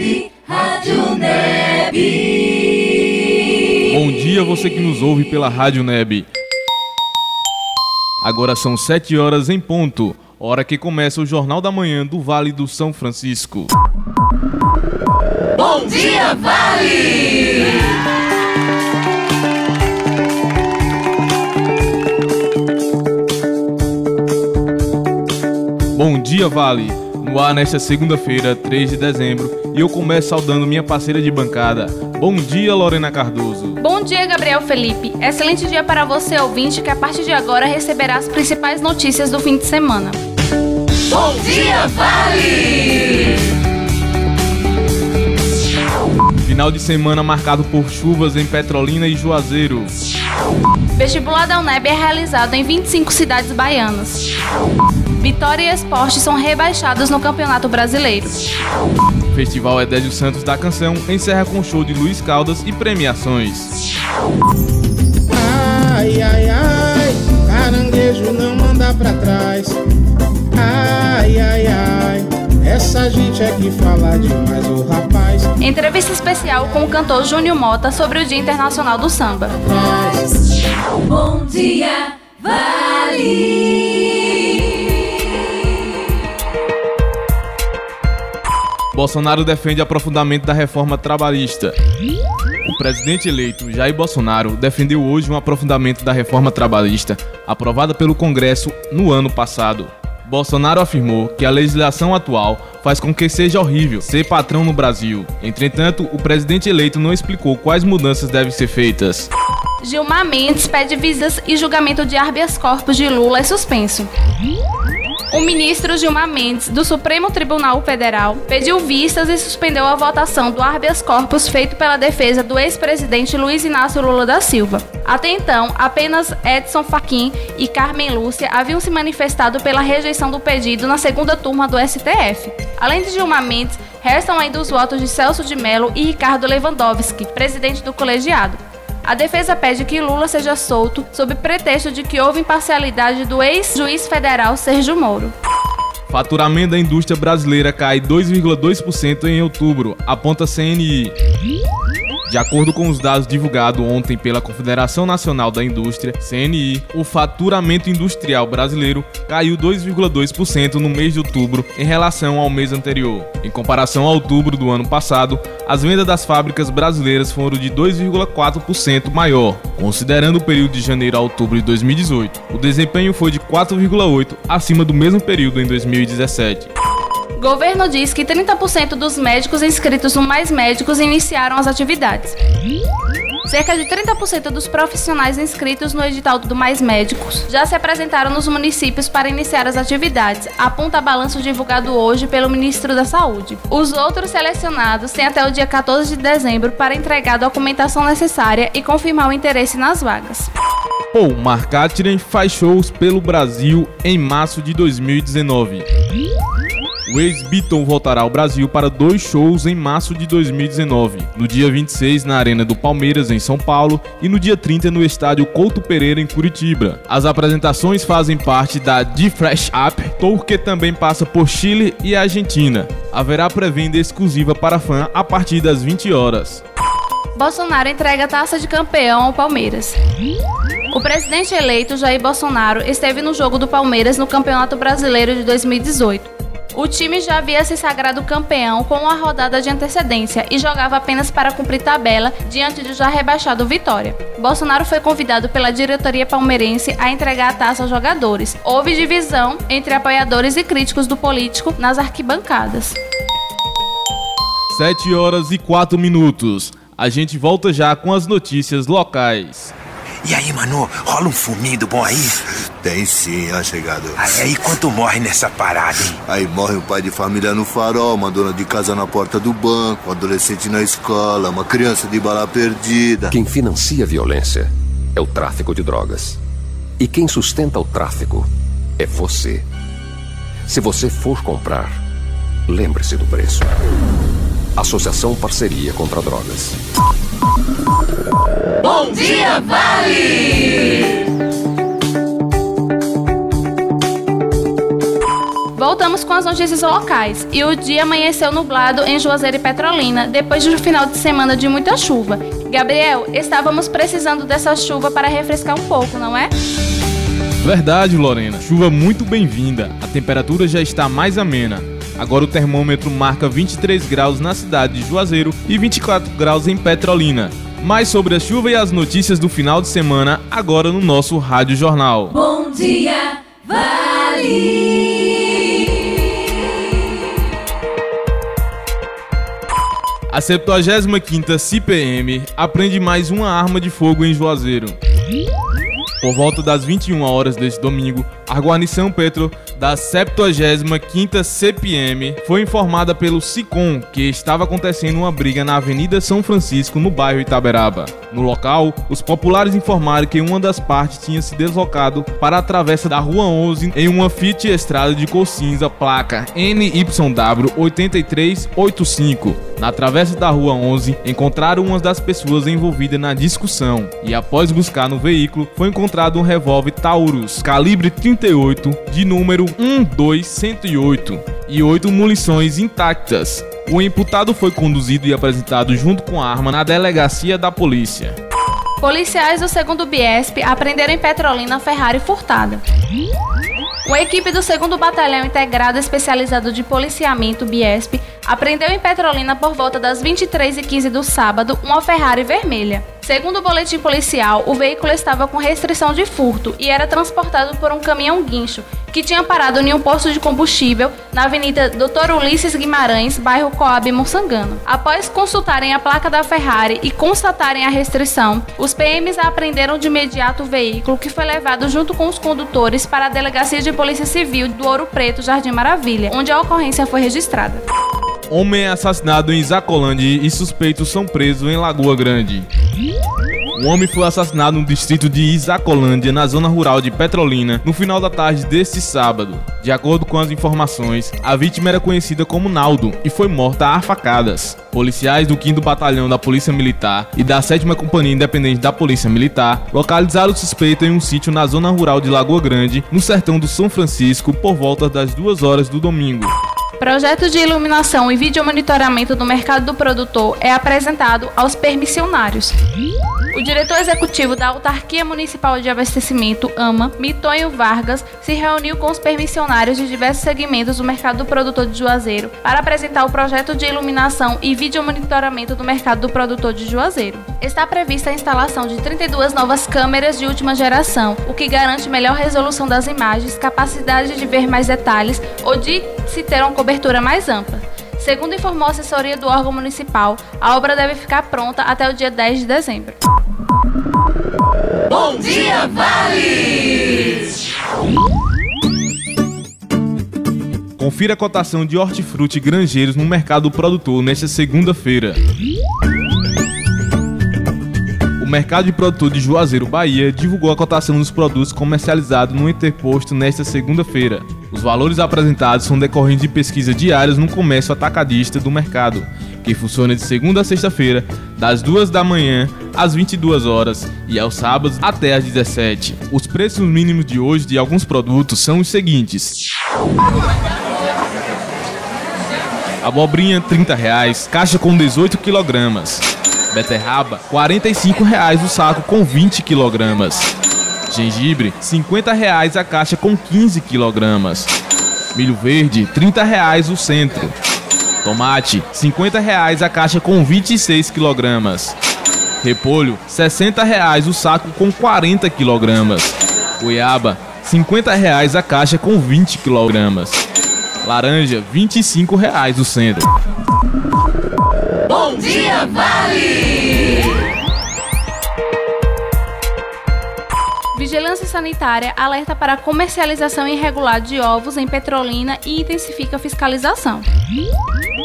Neb, Rádio Neb. Bom dia você que nos ouve pela Rádio Neb. Agora são 7 horas em ponto, hora que começa o Jornal da Manhã do Vale do São Francisco. Bom dia, Vale! Bom dia, Vale! No ar nesta segunda-feira, 3 de dezembro, e eu começo saudando minha parceira de bancada. Bom dia, Lorena Cardoso. Bom dia, Gabriel Felipe. Excelente dia para você, ouvinte, que a partir de agora receberá as principais notícias do fim de semana. Bom dia, Vale! Final de semana marcado por chuvas em Petrolina e Juazeiro. Vestibular da UNEB é realizado em 25 cidades baianas. Vitória e Esporte são rebaixados no Campeonato Brasileiro. Festival Edésio Santos da Canção encerra com show de Luiz Caldas e premiações. Ai, ai, ai, caranguejo não manda pra trás. Ai, ai, ai, essa gente é que fala demais, o rapaz. Entrevista especial com o cantor Júnior Mota sobre o Dia Internacional do Samba. Bom dia, Vale! Bolsonaro defende aprofundamento da reforma trabalhista. O presidente eleito Jair Bolsonaro defendeu hoje um aprofundamento da reforma trabalhista aprovada pelo Congresso no ano passado. Bolsonaro afirmou que a legislação atual faz com que seja horrível ser patrão no Brasil. Entretanto, o presidente eleito não explicou quais mudanças devem ser feitas. Gilmar Mendes pede visas e julgamento de habeas corpus de Lula é suspenso. O ministro Gilmar Mendes, do Supremo Tribunal Federal, pediu vistas e suspendeu a votação do habeas corpus feito pela defesa do ex-presidente Luiz Inácio Lula da Silva. Até então, apenas Edson Fachin e Carmen Lúcia haviam se manifestado pela rejeição do pedido na segunda turma do STF. Além de Gilmar Mendes, restam ainda os votos de Celso de Mello e Ricardo Lewandowski, presidente do colegiado. A defesa pede que Lula seja solto sob pretexto de que houve imparcialidade do ex-juiz federal Sérgio Moro. Faturamento da indústria brasileira cai 2,2% em outubro, aponta CNI. De acordo com os dados divulgados ontem pela Confederação Nacional da Indústria, CNI, o faturamento industrial brasileiro caiu 2,2% no mês de outubro em relação ao mês anterior. Em comparação a outubro do ano passado, as vendas das fábricas brasileiras foram de 2,4% maior. Considerando o período de janeiro a outubro de 2018, o desempenho foi de 4,8% acima do mesmo período em 2017. Governo diz que 30% dos médicos inscritos no Mais Médicos iniciaram as atividades. Cerca de 30% dos profissionais inscritos no edital do Mais Médicos já se apresentaram nos municípios para iniciar as atividades, aponta balanço divulgado hoje pelo ministro da Saúde. Os outros selecionados têm até o dia 14 de dezembro para entregar a documentação necessária e confirmar o interesse nas vagas. Paul McCartney faz shows pelo Brasil em março de 2019. O ex-Beatle voltará ao Brasil para dois shows em março de 2019, no dia 26 na Arena do Palmeiras, em São Paulo, e no dia 30 no estádio Couto Pereira, em Curitiba. As apresentações fazem parte da The Fresh Up, tour que também passa por Chile e Argentina. Haverá pré-venda exclusiva para fã a partir das 20 horas. Bolsonaro entrega taça de campeão ao Palmeiras. O presidente eleito Jair Bolsonaro esteve no jogo do Palmeiras no Campeonato Brasileiro de 2018. O time já havia se sagrado campeão com uma rodada de antecedência e jogava apenas para cumprir tabela diante do já rebaixado Vitória. Bolsonaro foi convidado pela diretoria palmeirense a entregar a taça aos jogadores. Houve divisão entre apoiadores e críticos do político nas arquibancadas. 7 horas e 4 minutos. A gente volta já com as notícias locais. E aí, mano, rola um fuminho do bom aí? Tem sim, ó, chegado. Aí, aí quanto morre nessa parada, hein? Aí morre um pai de família no farol, uma dona de casa na porta do banco, um adolescente na escola, uma criança de bala perdida. Quem financia a violência é o tráfico de drogas. E quem sustenta o tráfico é você. Se você for comprar, lembre-se do preço. Associação Parceria contra Drogas. Bom dia, Vale! Voltamos com as notícias locais. E o dia amanheceu nublado em Juazeiro e Petrolina, depois de um final de semana de muita chuva. Gabriel, estávamos precisando dessa chuva para refrescar um pouco, não é? Verdade, Lorena. Chuva muito bem-vinda. A temperatura já está mais amena. Agora o termômetro marca 23 graus na cidade de Juazeiro e 24 graus em Petrolina. Mais sobre a chuva e as notícias do final de semana agora no nosso Rádio Jornal. Bom dia, Vale. A 75ª CPM aprende mais uma arma de fogo em Juazeiro. Por volta das 21 horas deste domingo, a guarnição Petro da 75ª CPM foi informada pelo SICOM que estava acontecendo uma briga na Avenida São Francisco, no bairro Itaberaba. No local, os populares informaram que uma das partes tinha se deslocado para a travessa da Rua 11 em uma Fiat Estrada de cor cinza placa NYW 8385. Na travessa da Rua 11, encontraram uma das pessoas envolvidas na discussão e após buscar no veículo, foi encontrado um revólver Taurus calibre 38 de número 12108 e oito munições intactas. O imputado foi conduzido e apresentado junto com a arma na delegacia da polícia. Policiais do segundo Biesp apreenderam em Petrolina Ferrari furtada. Uma equipe do segundo Batalhão Integrado Especializado de Policiamento Biesp apreendeu em Petrolina por volta das 23h15 do sábado uma Ferrari vermelha. Segundo o boletim policial, o veículo estava com restrição de furto e era transportado por um caminhão guincho que tinha parado em um posto de combustível na Avenida Dr. Ulisses Guimarães, bairro Coab Monsangano. Após consultarem a placa da Ferrari e constatarem a restrição, os PMs apreenderam de imediato o veículo que foi levado junto com os condutores para a Delegacia de Polícia Civil do Ouro Preto, Jardim Maravilha, onde a ocorrência foi registrada. Homem é assassinado em Zacolândia e suspeitos são presos em Lagoa Grande. Um homem foi assassinado no distrito de Isacolândia, na zona rural de Petrolina, no final da tarde deste sábado. De acordo com as informações, a vítima era conhecida como Naldo e foi morta a facadas. Policiais do 5 Batalhão da Polícia Militar e da 7 Companhia Independente da Polícia Militar localizaram o suspeito em um sítio na zona rural de Lagoa Grande, no sertão do São Francisco, por volta das 2 horas do domingo. Projeto de iluminação e vídeo monitoramento do mercado do produtor é apresentado aos permissionários. O diretor executivo da Autarquia Municipal de Abastecimento, AMA, Mitonho Vargas, se reuniu com os permissionários de diversos segmentos do mercado do produtor de Juazeiro para apresentar o projeto de iluminação e vídeo monitoramento do mercado do produtor de Juazeiro. Está prevista a instalação de 32 novas câmeras de última geração, o que garante melhor resolução das imagens, capacidade de ver mais detalhes ou de se ter uma cobertura mais ampla. Segundo informou a assessoria do órgão municipal, a obra deve ficar pronta até o dia 10 de dezembro. Bom dia, Vale! Confira a cotação de hortifruti e granjeiros no mercado produtor nesta segunda-feira. O mercado de produtor de Juazeiro, Bahia, divulgou a cotação dos produtos comercializados no interposto nesta segunda-feira. Os valores apresentados são decorrentes de pesquisas diárias no comércio atacadista do mercado, que funciona de segunda a sexta-feira, das 2 da manhã às 22 horas e aos sábados até às 17. Os preços mínimos de hoje de alguns produtos são os seguintes: Abobrinha 30 reais, caixa com 18 kg. Beterraba 45 reais o saco com 20 kg. Gengibre 50 reais a caixa com 15 kg. Milho verde 30 reais o centro. Tomate 50 reais a caixa com 26 kg. Repolho 60 reais o saco com 40 kg. Goiaba 50 reais a caixa com 20 kg. Laranja 25 reais o centro. Bom dia, Vale! Vigilância Sanitária alerta para a comercialização irregular de ovos em Petrolina e intensifica a fiscalização.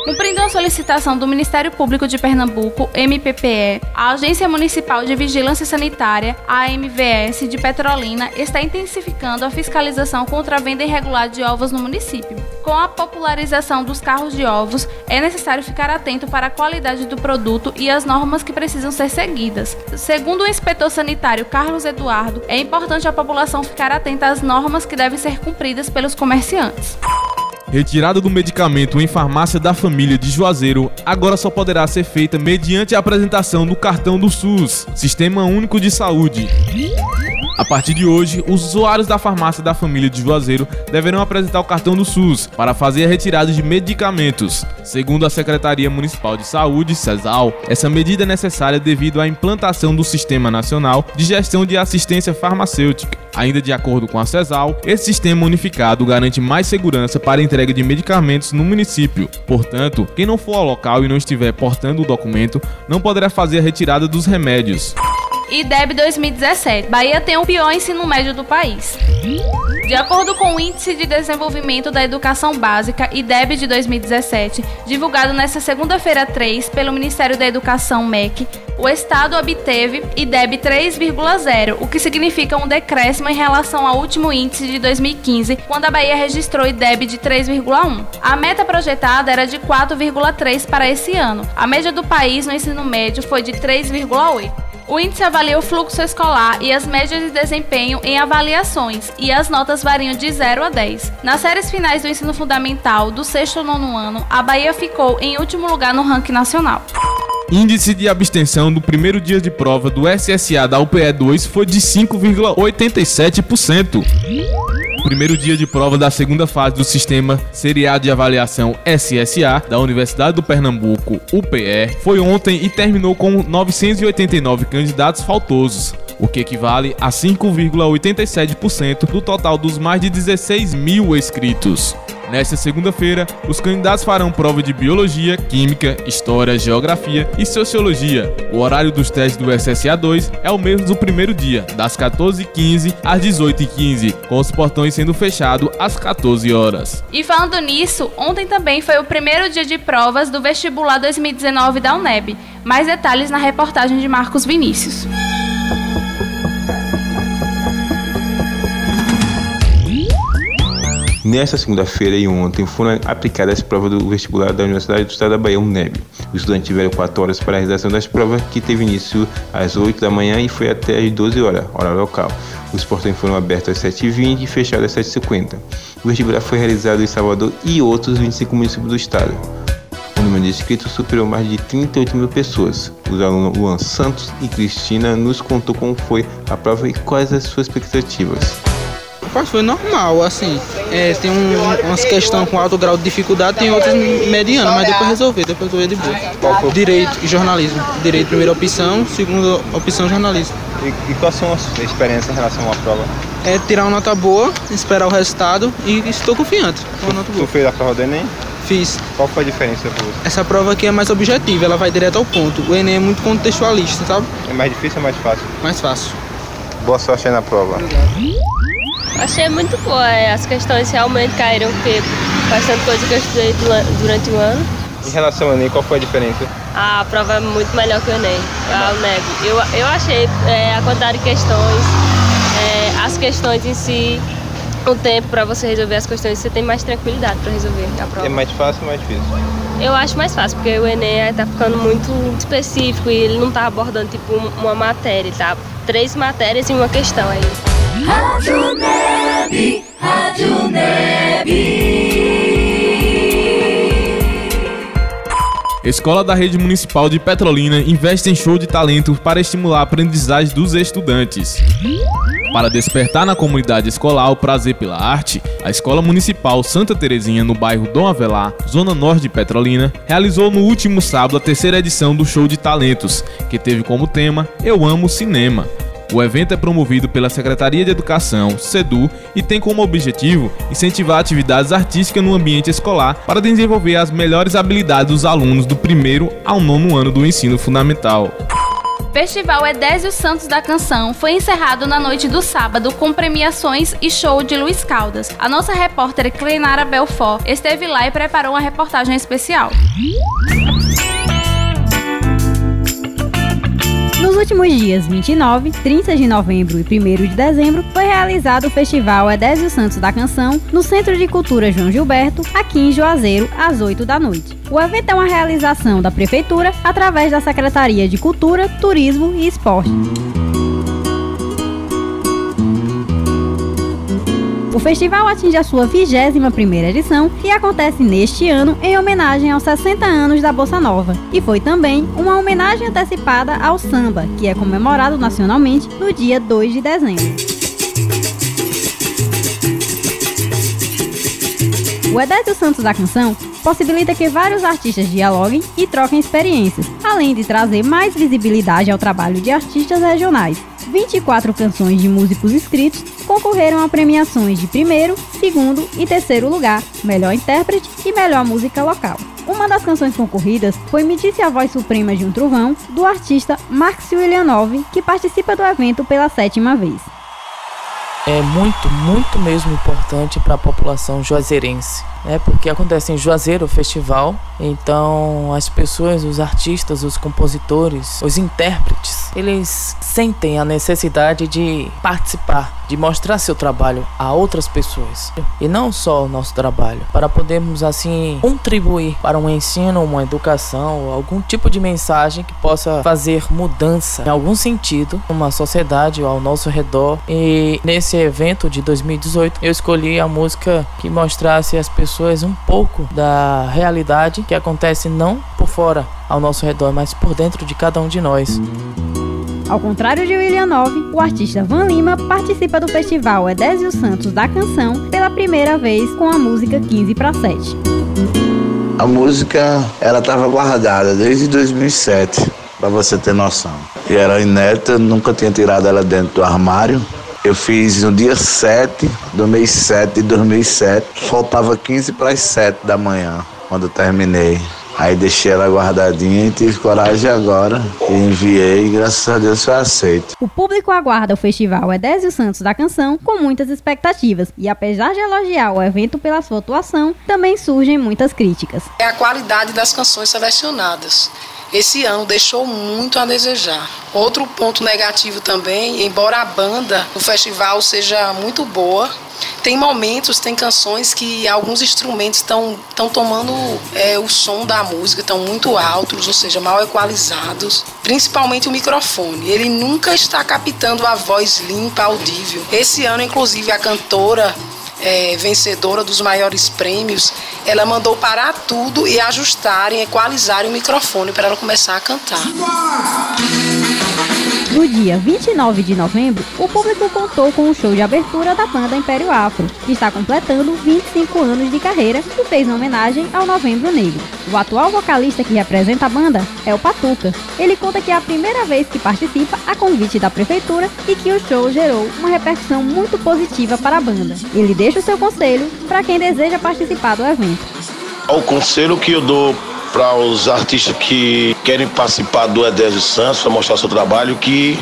Cumprindo a solicitação do Ministério Público de Pernambuco, MPPE, a Agência Municipal de Vigilância Sanitária, AMVS, de Petrolina, está intensificando a fiscalização contra a venda irregular de ovos no município. Com a popularização dos carros de ovos, é necessário ficar atento para a qualidade do produto e as normas que precisam ser seguidas. Segundo o inspetor sanitário Carlos Eduardo, é importante a população ficar atenta às normas que devem ser cumpridas pelos comerciantes. Retirada do medicamento em farmácia da família de Juazeiro agora só poderá ser feita mediante a apresentação do cartão do SUS, Sistema Único de Saúde. A partir de hoje, os usuários da farmácia da família de Juazeiro deverão apresentar o cartão do SUS para fazer a retirada de medicamentos. Segundo a Secretaria Municipal de Saúde, CESAL, essa medida é necessária devido à implantação do Sistema Nacional de Gestão de Assistência Farmacêutica. Ainda de acordo com a CESAL, esse sistema unificado garante mais segurança para a entrega de medicamentos no município. Portanto, quem não for ao local e não estiver portando o documento não poderá fazer a retirada dos remédios. IDEB 2017. Bahia tem o pior ensino médio do país. De acordo com o Índice de Desenvolvimento da Educação Básica, IDEB de 2017, divulgado nesta segunda-feira 3 pelo Ministério da Educação MEC, o estado obteve IDEB 3,0, o que significa um decréscimo em relação ao último índice de 2015, quando a Bahia registrou IDEB de 3,1. A meta projetada era de 4,3 para esse ano. A média do país no ensino médio foi de 3,8. O índice avalia o fluxo escolar e as médias de desempenho em avaliações, e as notas variam de 0 a 10. Nas séries finais do ensino fundamental do sexto ou nono ano, a Bahia ficou em último lugar no ranking nacional. Índice de abstenção do primeiro dia de prova do SSA da UPE 2 foi de 5,87% primeiro dia de prova da segunda fase do sistema seriado de avaliação SSA da Universidade do Pernambuco, UPE, foi ontem e terminou com 989 candidatos faltosos o que equivale a 5,87% do total dos mais de 16 mil inscritos. Nesta segunda-feira, os candidatos farão prova de Biologia, Química, História, Geografia e Sociologia. O horário dos testes do SSA2 é o mesmo do primeiro dia, das 14h15 às 18h15, com os portões sendo fechados às 14 horas. E falando nisso, ontem também foi o primeiro dia de provas do vestibular 2019 da UNEB. Mais detalhes na reportagem de Marcos Vinícius. Nesta segunda-feira e ontem foram aplicadas as provas do vestibular da Universidade do Estado da Bahia, UNEB. Os estudantes tiveram 4 horas para a realização das provas, que teve início às 8 da manhã e foi até às 12 horas, hora local. Os portões foram abertos às 7h20 e fechados às 7h50. O vestibular foi realizado em Salvador e outros 25 municípios do estado. O número de inscritos superou mais de 38 mil pessoas. Os alunos Luan Santos e Cristina nos contou como foi a prova e quais as suas expectativas. Rapaz, foi normal, assim. É, tem um, umas questões com alto grau de dificuldade, tem outras medianas, mas depois resolver, depois resolver de boa. Direito e jornalismo. Direito, primeira opção, segunda opção, jornalismo. E, e quais são as experiências em relação à prova? É tirar uma nota boa, esperar o resultado e estou confiante. Uma nota boa. Tu fez a prova do Enem? Fiz. Qual foi a diferença você? Essa prova aqui é mais objetiva, ela vai direto ao ponto. O Enem é muito contextualista, sabe? É mais difícil ou mais fácil? Mais fácil. Boa sorte aí na prova. Obrigado. Achei muito boa, é, as questões realmente caíram, porque faz tanta coisa que eu estudei durante o ano. Em relação ao Enem, qual foi a diferença? A prova é muito melhor que o Enem, a UNEB. Eu, eu achei é, a quantidade de questões, é, as questões em si, o tempo para você resolver as questões, você tem mais tranquilidade para resolver a prova. É mais fácil ou mais difícil? Eu acho mais fácil, porque o Enem está ficando muito específico e ele não está abordando tipo uma matéria, tá? Três matérias e uma questão aí. Rádio Neb, Rádio Neb. Escola da Rede Municipal de Petrolina investe em show de talento para estimular a aprendizagem dos estudantes. Para despertar na comunidade escolar o prazer pela arte, a Escola Municipal Santa Terezinha, no bairro Dom Avelar, zona norte de Petrolina, realizou no último sábado a terceira edição do Show de Talentos, que teve como tema Eu Amo Cinema. O evento é promovido pela Secretaria de Educação, SEDU, e tem como objetivo incentivar atividades artísticas no ambiente escolar para desenvolver as melhores habilidades dos alunos do primeiro ao nono ano do ensino fundamental. Festival Edésio Santos da Canção foi encerrado na noite do sábado com premiações e show de Luiz Caldas. A nossa repórter Clenara Belfort esteve lá e preparou uma reportagem especial. Nos últimos dias 29, 30 de novembro e 1 de dezembro, foi realizado o Festival Edésio Santos da Canção no Centro de Cultura João Gilberto, aqui em Juazeiro, às 8 da noite. O evento é uma realização da Prefeitura através da Secretaria de Cultura, Turismo e Esporte. O festival atinge a sua 21ª edição e acontece neste ano em homenagem aos 60 anos da Bossa Nova. E foi também uma homenagem antecipada ao samba, que é comemorado nacionalmente no dia 2 de dezembro. O Edésio Santos da Canção possibilita que vários artistas dialoguem e troquem experiências, além de trazer mais visibilidade ao trabalho de artistas regionais. 24 canções de músicos inscritos concorreram a premiações de primeiro, segundo e terceiro lugar, melhor intérprete e melhor música local. Uma das canções concorridas foi Me Disse a Voz Suprema de um Trovão, do artista Marx Willianov, que participa do evento pela sétima vez é muito, muito mesmo importante para a população juazeirense, né? Porque acontece em Juazeiro o festival, então as pessoas, os artistas, os compositores, os intérpretes, eles sentem a necessidade de participar, de mostrar seu trabalho a outras pessoas e não só o nosso trabalho, para podermos assim contribuir para um ensino, uma educação, algum tipo de mensagem que possa fazer mudança em algum sentido numa sociedade ao nosso redor. E nesse evento de 2018 eu escolhi a música que mostrasse às pessoas um pouco da realidade que acontece não por fora ao nosso redor, mas por dentro de cada um de nós. Ao contrário de William Nove, o artista Van Lima participa do festival Edésio Santos da Canção pela primeira vez com a música 15 para 7. A música ela estava guardada desde 2007, para você ter noção. E era inédita, nunca tinha tirado ela dentro do armário. Eu fiz no dia 7 do mês 7 de 2007. Faltava 15 para as 7 da manhã, quando eu terminei. Aí deixei ela guardadinha e tive coragem agora e enviei e graças a Deus foi aceito. O público aguarda o festival Edésio Santos da Canção com muitas expectativas e apesar de elogiar o evento pela sua atuação, também surgem muitas críticas. É a qualidade das canções selecionadas. Esse ano deixou muito a desejar. Outro ponto negativo também, embora a banda do festival seja muito boa, tem momentos, tem canções que alguns instrumentos estão tomando é, o som da música, estão muito altos, ou seja, mal equalizados. Principalmente o microfone. Ele nunca está captando a voz limpa, audível. Esse ano, inclusive, a cantora é, vencedora dos maiores prêmios, ela mandou parar tudo e ajustarem, equalizarem o microfone para ela começar a cantar. No dia 29 de novembro, o público contou com o show de abertura da banda Império Afro, que está completando 25 anos de carreira e fez uma homenagem ao Novembro Negro. O atual vocalista que representa a banda é o Patuca. Ele conta que é a primeira vez que participa a convite da prefeitura e que o show gerou uma repercussão muito positiva para a banda. Ele deixa o seu conselho para quem deseja participar do evento. O conselho que eu dou para os artistas que querem participar do Edésio Santos, para mostrar seu trabalho, que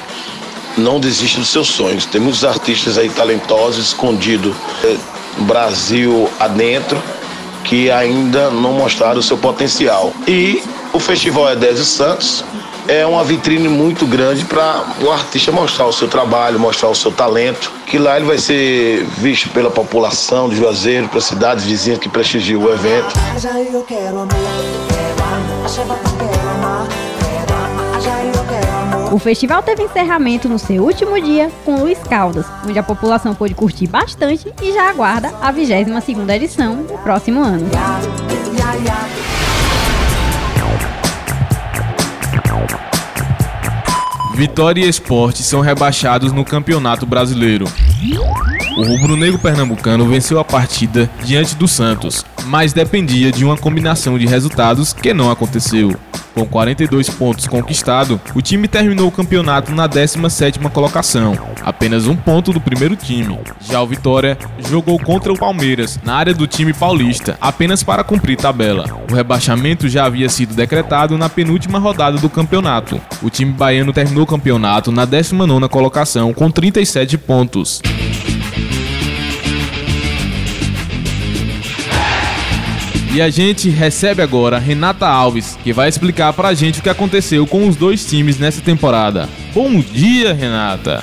não desistam dos seus sonhos. Tem muitos artistas aí talentosos, escondidos é, Brasil adentro, que ainda não mostraram o seu potencial. E o Festival Edésio Santos é uma vitrine muito grande para o artista mostrar o seu trabalho, mostrar o seu talento, que lá ele vai ser visto pela população de Juazeiro, pelas cidades vizinhas que prestigiam o evento. O festival teve encerramento no seu último dia com Luiz Caldas, onde a população pôde curtir bastante e já aguarda a 22ª edição no próximo ano. Vitória e Esporte são rebaixados no Campeonato Brasileiro. O rubro-negro pernambucano venceu a partida diante do Santos, mas dependia de uma combinação de resultados que não aconteceu. Com 42 pontos conquistados, o time terminou o campeonato na 17ª colocação, apenas um ponto do primeiro time. Já o Vitória jogou contra o Palmeiras, na área do time paulista, apenas para cumprir tabela. O rebaixamento já havia sido decretado na penúltima rodada do campeonato. O time baiano terminou o campeonato na 19ª colocação com 37 pontos. E a gente recebe agora Renata Alves, que vai explicar pra gente o que aconteceu com os dois times nessa temporada. Bom dia, Renata!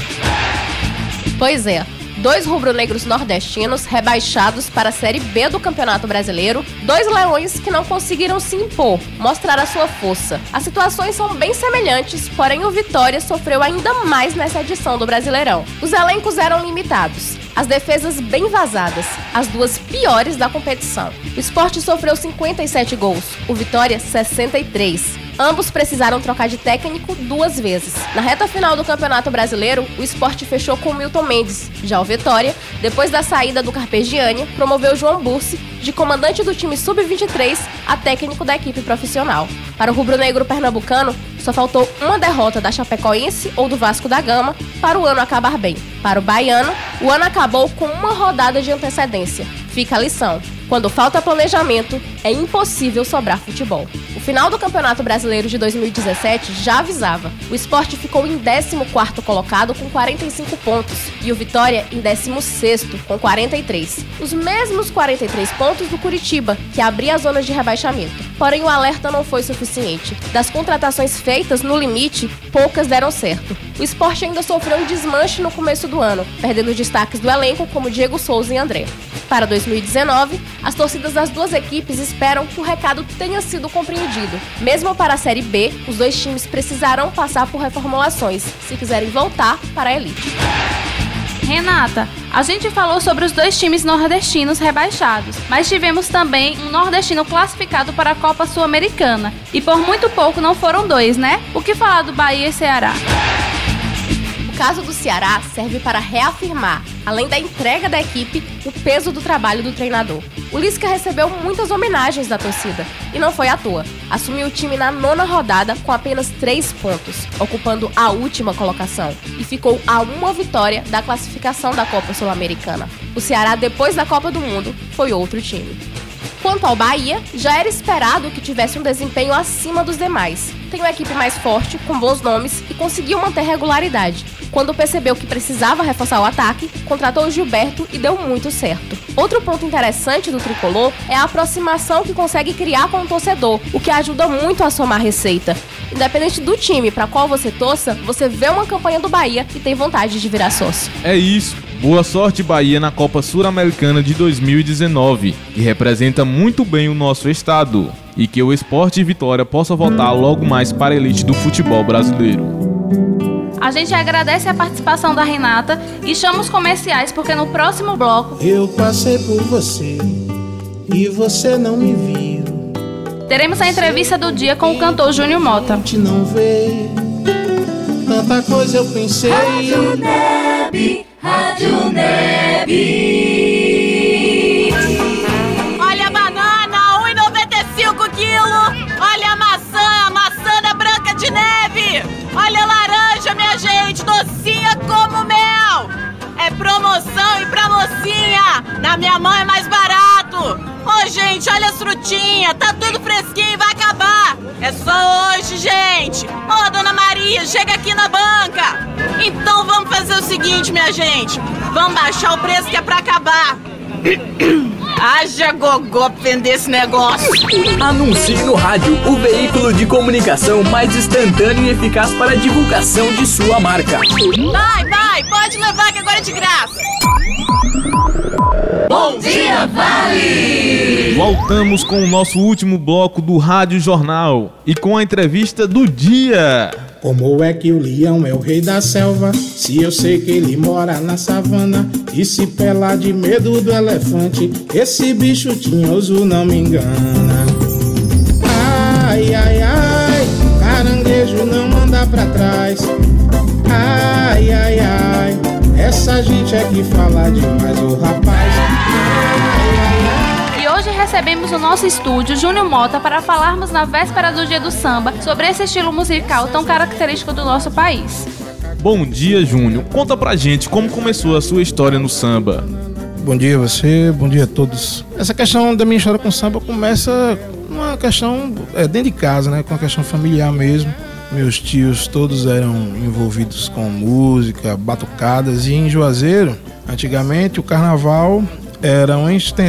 Pois é, dois rubro-negros nordestinos rebaixados para a Série B do Campeonato Brasileiro, dois leões que não conseguiram se impor, mostrar a sua força. As situações são bem semelhantes, porém o Vitória sofreu ainda mais nessa edição do Brasileirão. Os elencos eram limitados As defesas bem vazadas, as duas piores da competição. O esporte sofreu 57 gols, o Vitória 63. Ambos precisaram trocar de técnico duas vezes. Na reta final do Campeonato Brasileiro, o esporte fechou com Milton Mendes. Já o Vitória, depois da saída do Carpegiani, promoveu João Bursi, de comandante do time sub-23 a técnico da equipe profissional. Para o rubro-negro pernambucano, só faltou uma derrota da Chapecoense ou do Vasco da Gama para o ano acabar bem. Para o baiano, o ano acabou com uma rodada de antecedência. Fica a lição. Quando falta planejamento, é impossível sobrar futebol. O final do Campeonato Brasileiro de 2017 já avisava. O esporte ficou em 14º colocado com 45 pontos e o Vitória em 16º com 43. Os mesmos 43 pontos do Curitiba, que abria a zona de rebaixamento. Porém, o alerta não foi suficiente. Das contratações feitas, no limite, poucas deram certo. O esporte ainda sofreu um desmanche no começo do ano, perdendo destaques do elenco como Diego Souza e André. Para 2019, as torcidas das duas equipes esperam que o recado tenha sido compreendido. Mesmo para a Série B, os dois times precisarão passar por reformulações se quiserem voltar para a elite. Renata, a gente falou sobre os dois times nordestinos rebaixados, mas tivemos também um nordestino classificado para a Copa Sul-Americana. E por muito pouco não foram dois, né? O que falar do Bahia e Ceará? O caso do Ceará serve para reafirmar, além da entrega da equipe, o peso do trabalho do treinador. O Lisca recebeu muitas homenagens da torcida, e não foi à toa. Assumiu o time na nona rodada com apenas três pontos, ocupando a última colocação, e ficou a uma vitória da classificação da Copa Sul-Americana. O Ceará, depois da Copa do Mundo, foi outro time. Quanto ao Bahia, já era esperado que tivesse um desempenho acima dos demais. Tem uma equipe mais forte, com bons nomes e conseguiu manter regularidade. Quando percebeu que precisava reforçar o ataque, contratou o Gilberto e deu muito certo. Outro ponto interessante do tricolor é a aproximação que consegue criar com o torcedor, o que ajuda muito a somar receita. Independente do time para qual você torça, você vê uma campanha do Bahia e tem vontade de virar sócio. É isso. Boa sorte, Bahia, na Copa Sul-Americana de 2019, que representa muito bem o nosso estado. E que o Esporte Vitória possa voltar logo mais para a elite do futebol brasileiro. A gente agradece a participação da Renata e chama os comerciais porque no próximo bloco Eu passei por você e você não me viu. teremos a entrevista do dia com o cantor Júnior Mota. Te não vê. Tanta coisa eu pensei. Rádio Neb, Rádio Neb. Promoção e pra mocinha. Na minha mão é mais barato. Ô, gente, olha as frutinhas. Tá tudo fresquinho e vai acabar. É só hoje, gente. Ô, dona Maria, chega aqui na banca. Então vamos fazer o seguinte, minha gente. Vamos baixar o preço que é pra acabar. Haja gogó vender esse negócio. Anuncie no rádio o veículo de comunicação mais instantâneo e eficaz para a divulgação de sua marca. Vai, vai, pode levar que agora é de graça. Bom dia, Vale! Voltamos com o nosso último bloco do Rádio Jornal e com a entrevista do dia. Como é que o leão é o rei da selva? Se eu sei que ele mora na savana e se pela de medo do elefante, esse bicho tinhoso não me engana. Ai, ai, ai, caranguejo não manda pra trás. Ai, ai, ai, gente é que fala demais, o rapaz. E hoje recebemos no nosso estúdio Júnior Mota para falarmos na véspera do dia do samba sobre esse estilo musical tão característico do nosso país. Bom dia, Júnior. Conta pra gente como começou a sua história no samba. Bom dia a você, bom dia a todos. Essa questão da minha história com samba começa uma questão é, dentro de casa, né? Com a questão familiar mesmo. Meus tios todos eram envolvidos com música, batucadas e em Juazeiro, antigamente o carnaval era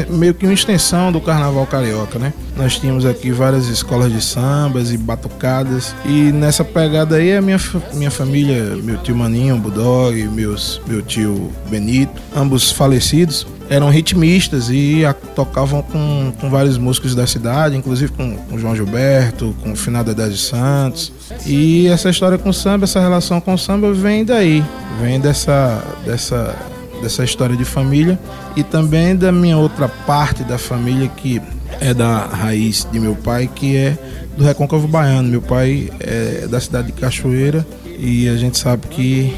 meio que uma extensão do carnaval carioca, né? Nós tínhamos aqui várias escolas de sambas e batucadas e nessa pegada aí a minha, minha família, meu tio Maninho, Bulldog, meus, meu tio Benito, ambos falecidos, eram ritmistas e a- tocavam com, com vários músicos da cidade, inclusive com, com João Gilberto, com o finado Edésio Santos. E essa história com o samba, essa relação com o samba vem daí, vem dessa, dessa dessa história de família e também da minha outra parte da família que é da raiz de meu pai, que é do Recôncavo Baiano. Meu pai é da cidade de Cachoeira e a gente sabe que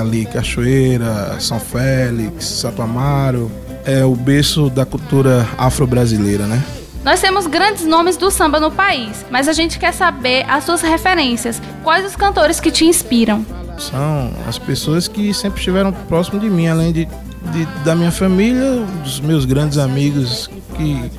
ali Cachoeira, São Félix, Santo Amaro é o berço da cultura afro-brasileira, né? Nós temos grandes nomes do samba no país, mas a gente quer saber as suas referências. Quais os cantores que te inspiram? São as pessoas que sempre estiveram próximo de mim, além de, de da minha família, dos meus grandes amigos que,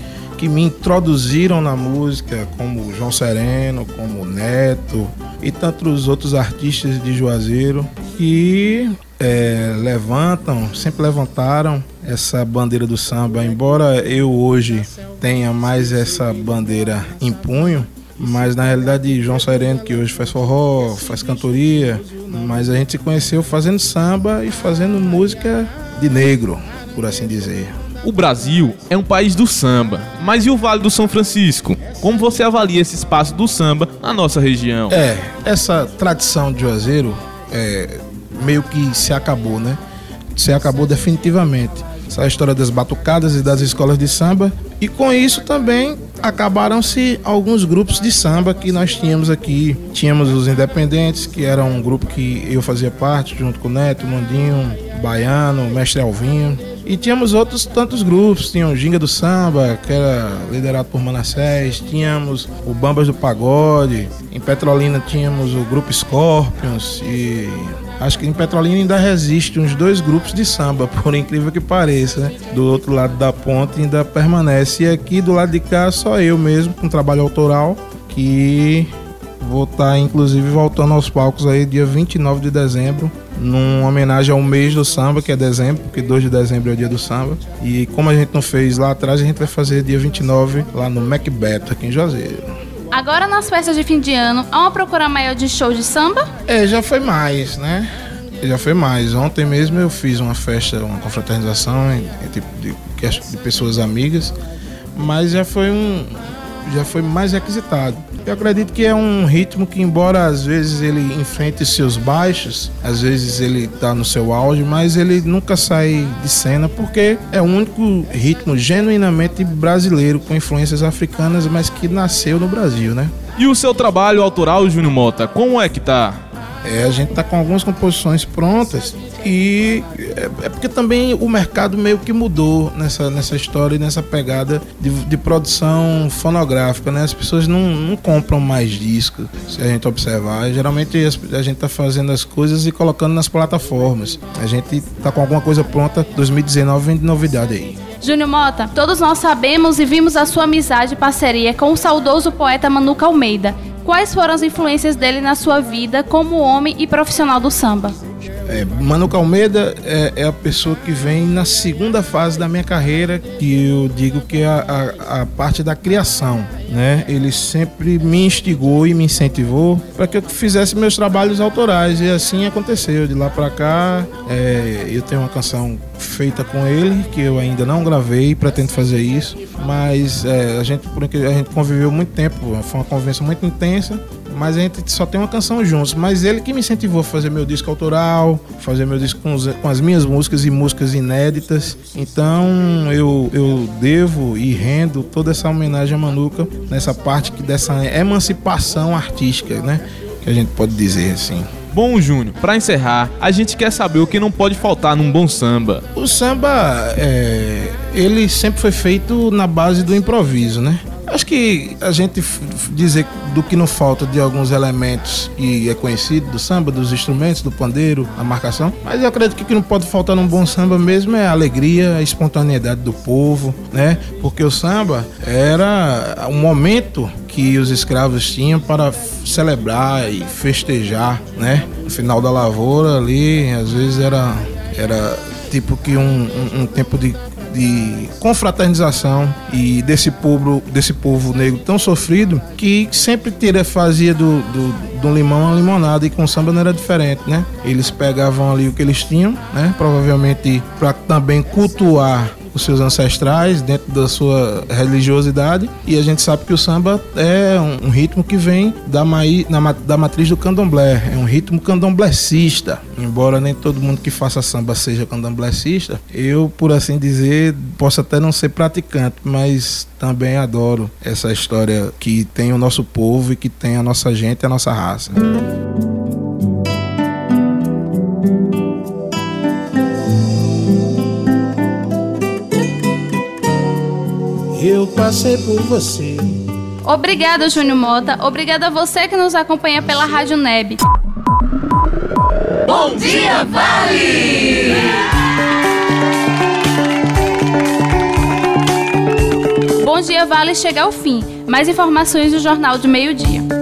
que me introduziram na música, como João Sereno, como Neto e tantos outros artistas de Juazeiro que é, levantam, sempre levantaram essa bandeira do samba. Embora eu hoje tenha mais essa bandeira em punho, mas na realidade João Sereno, que hoje faz forró, faz cantoria, mas a gente se conheceu fazendo samba e fazendo música de negro, por assim dizer. O Brasil é um país do samba, mas e o Vale do São Francisco? Como você avalia esse espaço do samba na nossa região? É, essa tradição de Juazeiro é, meio que se acabou, né? Se acabou definitivamente essa história das batucadas e das escolas de samba. E com isso também acabaram-se alguns grupos de samba que nós tínhamos aqui. Tínhamos os Independentes, que era um grupo que eu fazia parte, junto com o Neto, Mandinho, Baiano, Mestre Alvinho. E tínhamos outros tantos grupos, tinha o Ginga do Samba, que era liderado por Manassés, tínhamos o Bambas do Pagode, em Petrolina tínhamos o grupo Scorpions e Acho que em Petrolina ainda resiste uns dois grupos de samba, por incrível que pareça, né? Do outro lado da ponte ainda permanece. E aqui do lado de cá só eu mesmo, com trabalho autoral, que vou estar tá, inclusive voltando aos palcos aí dia 29 de dezembro, numa homenagem ao mês do samba, que é dezembro, porque 2 de dezembro é o dia do samba. E como a gente não fez lá atrás, a gente vai fazer dia 29 lá no Macbeth, aqui em Juazeiro. Agora nas festas de fim de ano, há uma procura maior de show de samba? É, já foi mais, né? Já foi mais. Ontem mesmo eu fiz uma festa, uma confraternização entre de, de pessoas amigas, mas já foi um, já foi mais requisitado. Eu acredito que é um ritmo que, embora às vezes ele enfrente seus baixos, às vezes ele está no seu auge, mas ele nunca sai de cena porque é o único ritmo genuinamente brasileiro com influências africanas, mas que nasceu no Brasil, né? E o seu trabalho autoral, Júnior Mota, como é que tá? É, a gente tá com algumas composições prontas e é, é, porque também o mercado meio que mudou nessa, nessa história e nessa pegada de, de produção fonográfica, né? As pessoas não, não compram mais discos, se a gente observar. Geralmente a gente tá fazendo as coisas e colocando nas plataformas. A gente tá com alguma coisa pronta, 2019 vem de novidade aí. Júnior Mota, todos nós sabemos e vimos a sua amizade e parceria com o saudoso poeta Manuca Almeida. Quais foram as influências dele na sua vida como homem e profissional do samba? É, Mano Calmeida é, é, a pessoa que vem na segunda fase da minha carreira, que eu digo que é a, a, a parte da criação. Né? Ele sempre me instigou e me incentivou para que eu fizesse meus trabalhos autorais e assim aconteceu. De lá para cá, é, eu tenho uma canção feita com ele que eu ainda não gravei, pretendo fazer isso, mas é, a gente a gente conviveu muito tempo, foi uma convivência muito intensa mas a gente só tem uma canção juntos. Mas ele que me incentivou a fazer meu disco autoral, fazer meu disco com, os, com as minhas músicas e músicas inéditas. Então eu, eu devo e rendo toda essa homenagem a Manuca nessa parte que dessa emancipação artística, né? Que a gente pode dizer assim. Bom, Júnior, para encerrar, a gente quer saber o que não pode faltar num bom samba. O samba, é, ele sempre foi feito na base do improviso, né? Acho que a gente dizer do que não falta de alguns elementos que é conhecido do samba, dos instrumentos, do pandeiro, a marcação, mas eu acredito que o que não pode faltar num bom samba mesmo é a alegria, a espontaneidade do povo, né? Porque o samba era um momento que os escravos tinham para celebrar e festejar, né? No final da lavoura ali, às vezes era era tipo que um, um, um tempo de de confraternização e desse povo, desse povo negro tão sofrido que sempre tira, fazia do, do, do limão uma limonada e com samba não era diferente, né? Eles pegavam ali o que eles tinham, né? Provavelmente para também cultuar os seus ancestrais, dentro da sua religiosidade. E a gente sabe que o samba é um, um ritmo que vem da, maí, na, da matriz do candomblé. É um ritmo candomblecista. Embora nem todo mundo que faça samba seja candomblecista, eu, por assim dizer, posso até não ser praticante, mas também adoro essa história que tem o nosso povo e que tem a nossa gente e a nossa raça. Eu passei por você. Obrigada, Júnior Mota. Obrigada a você que nos acompanha pela Rádio Neb. Bom dia, Vale! Bom dia, Vale chega ao fim. Mais informações do Jornal de Meio-Dia.